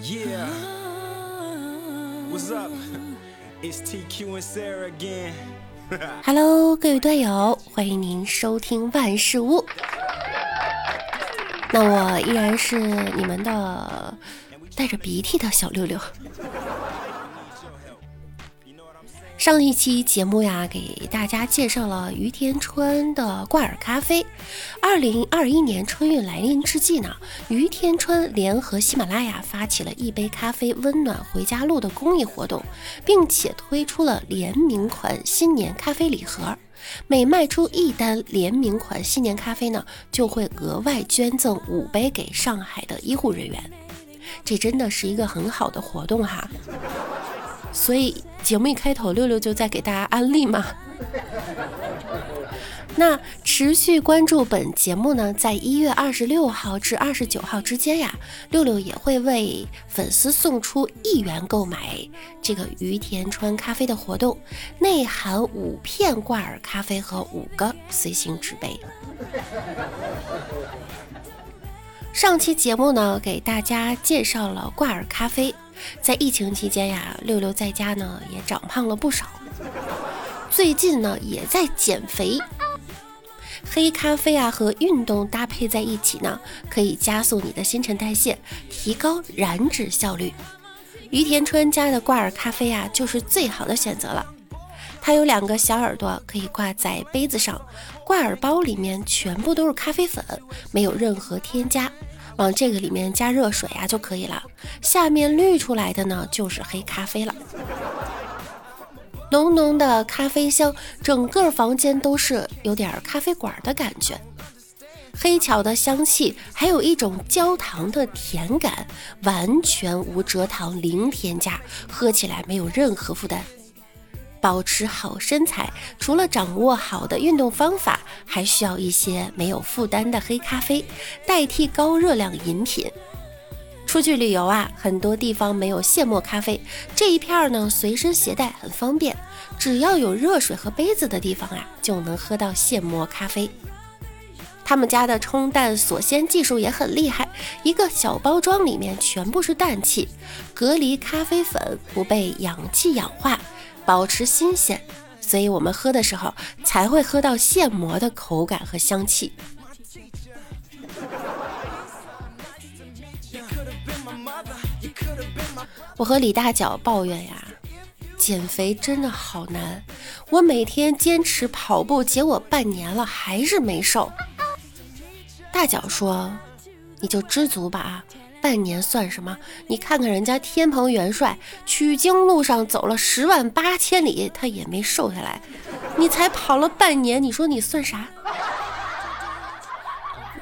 Yeah. What's up? It's TQ and Sarah again. Hello，各位队友，欢迎您收听万事屋。那我依然是你们的带着鼻涕的小六六。上一期节目呀，给大家介绍了于田川的挂耳咖啡。二零二一年春运来临之际呢，于田川联合喜马拉雅发起了一杯咖啡温暖回家路的公益活动，并且推出了联名款新年咖啡礼盒。每卖出一单联名款新年咖啡呢，就会额外捐赠五杯给上海的医护人员。这真的是一个很好的活动哈。所以节目一开头，六六就在给大家安利嘛。那持续关注本节目呢，在一月二十六号至二十九号之间呀，六六也会为粉丝送出一元购买这个于田川咖啡的活动，内含五片挂耳咖啡和五个随行纸杯。上期节目呢，给大家介绍了挂耳咖啡。在疫情期间呀，六六在家呢也长胖了不少。最近呢也在减肥。黑咖啡啊和运动搭配在一起呢，可以加速你的新陈代谢，提高燃脂效率。于田川家的挂耳咖啡啊，就是最好的选择了。它有两个小耳朵，可以挂在杯子上。挂耳包里面全部都是咖啡粉，没有任何添加。往这个里面加热水啊就可以了。下面滤出来的呢就是黑咖啡了，浓浓的咖啡香，整个房间都是有点咖啡馆的感觉。黑巧的香气，还有一种焦糖的甜感，完全无蔗糖，零添加，喝起来没有任何负担。保持好身材，除了掌握好的运动方法，还需要一些没有负担的黑咖啡，代替高热量饮品。出去旅游啊，很多地方没有现磨咖啡，这一片儿呢随身携带很方便，只要有热水和杯子的地方啊，就能喝到现磨咖啡。他们家的冲淡锁鲜技术也很厉害，一个小包装里面全部是氮气，隔离咖啡粉不被氧气氧化。保持新鲜，所以我们喝的时候才会喝到现磨的口感和香气。我和李大脚抱怨呀，减肥真的好难。我每天坚持跑步，结果半年了还是没瘦。大脚说：“你就知足吧。”半年算什么？你看看人家天蓬元帅，取经路上走了十万八千里，他也没瘦下来。你才跑了半年，你说你算啥？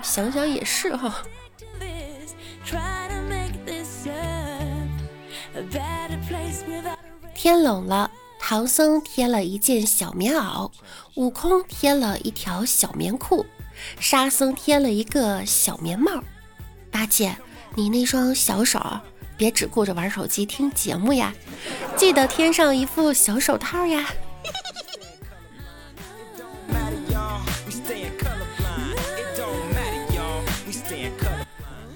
想想也是哈。天冷了，唐僧添了一件小棉袄，悟空添了一条小棉裤，沙僧添了一个小棉帽，八戒。你那双小手，别只顾着玩手机听节目呀，记得添上一副小手套呀。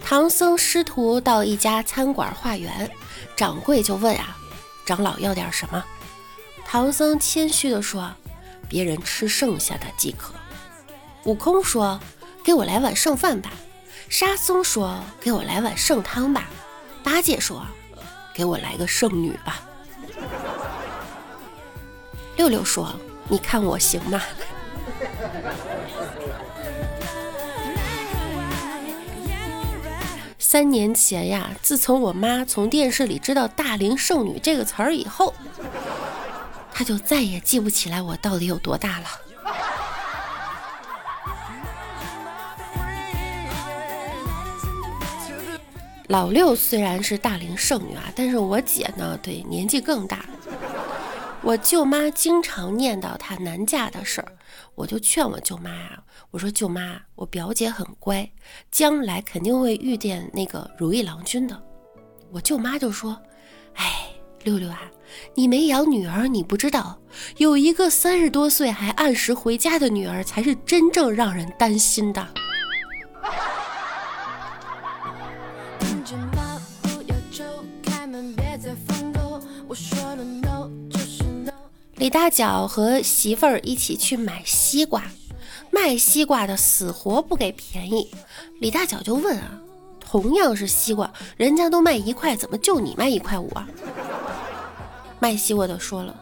唐僧师徒到一家餐馆化缘，掌柜就问啊：“长老要点什么？”唐僧谦虚的说：“别人吃剩下的即可。”悟空说：“给我来碗剩饭吧。”沙僧说：“给我来碗剩汤吧。”八戒说：“给我来个剩女吧。”六六说：“你看我行吗？”三年前呀，自从我妈从电视里知道“大龄剩女”这个词儿以后，她就再也记不起来我到底有多大了。老六虽然是大龄剩女啊，但是我姐呢，对年纪更大。我舅妈经常念叨她难嫁的事儿，我就劝我舅妈啊，我说舅妈，我表姐很乖，将来肯定会遇见那个如意郎君的。我舅妈就说：“哎，六六啊，你没养女儿，你不知道，有一个三十多岁还按时回家的女儿，才是真正让人担心的。”李大脚和媳妇儿一起去买西瓜，卖西瓜的死活不给便宜。李大脚就问啊，同样是西瓜，人家都卖一块，怎么就你卖一块五啊？卖西瓜的说了，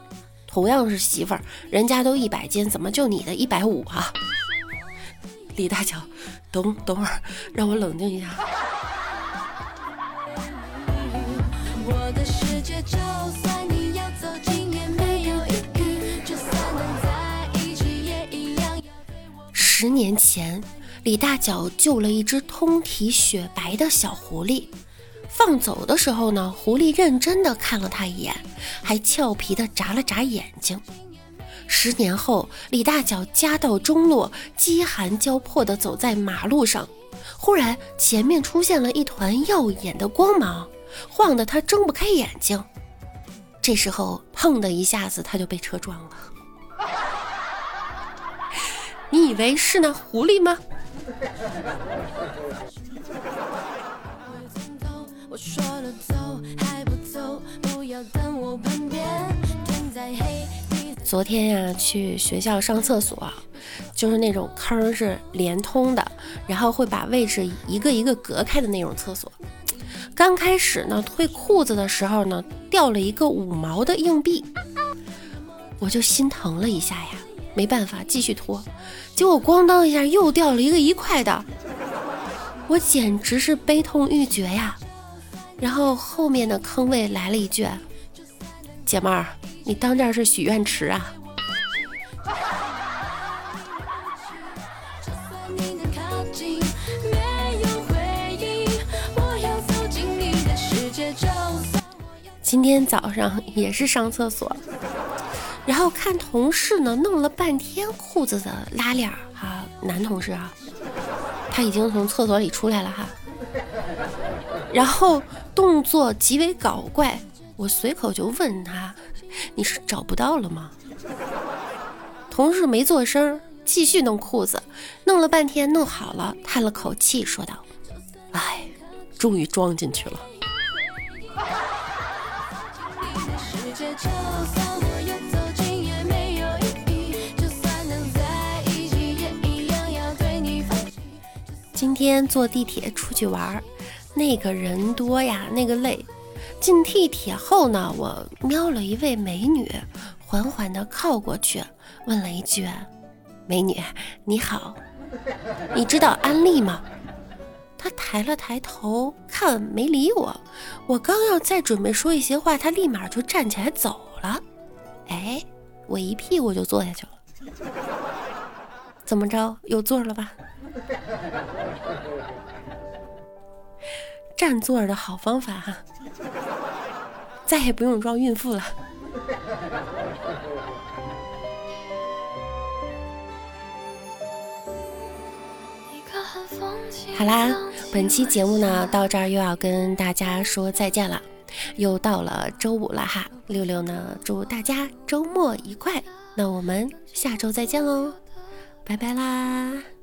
同样是媳妇儿，人家都一百斤，怎么就你的一百五啊？李大脚，等等会儿，让我冷静一下。十年前，李大脚救了一只通体雪白的小狐狸。放走的时候呢，狐狸认真的看了他一眼，还俏皮的眨了眨眼睛。十年后，李大脚家道中落，饥寒交迫的走在马路上，忽然前面出现了一团耀眼的光芒，晃得他睁不开眼睛。这时候，砰的一下子，他就被车撞了。你以为是那狐狸吗？昨天呀，去学校上厕所，就是那种坑是连通的，然后会把位置一个一个隔开的那种厕所。刚开始呢，退裤子的时候呢，掉了一个五毛的硬币，我就心疼了一下呀。没办法，继续拖，结果咣当一下又掉了一个一块的，我简直是悲痛欲绝呀！然后后面的坑位来了一句：“姐妹儿，你当这是许愿池啊？”今天早上也是上厕所。然后看同事呢，弄了半天裤子的拉链儿哈，男同事啊，他已经从厕所里出来了哈，然后动作极为搞怪，我随口就问他：“你是找不到了吗？”同事没做声，继续弄裤子，弄了半天弄好了，叹了口气说道：“哎，终于装进去了。”今天坐地铁出去玩，那个人多呀，那个累。进地铁后呢，我瞄了一位美女，缓缓地靠过去，问了一句：“美女，你好，你知道安利吗？”她抬了抬头，看没理我。我刚要再准备说一些话，她立马就站起来走了。哎，我一屁股就坐下去了。怎么着，有座了吧？占座的好方法哈，再也不用装孕妇了。好啦，本期节目呢到这儿又要跟大家说再见了，又到了周五了哈。六六呢祝大家周末愉快，那我们下周再见喽，拜拜啦。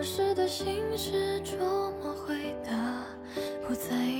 儿时的心事琢磨回答，不在意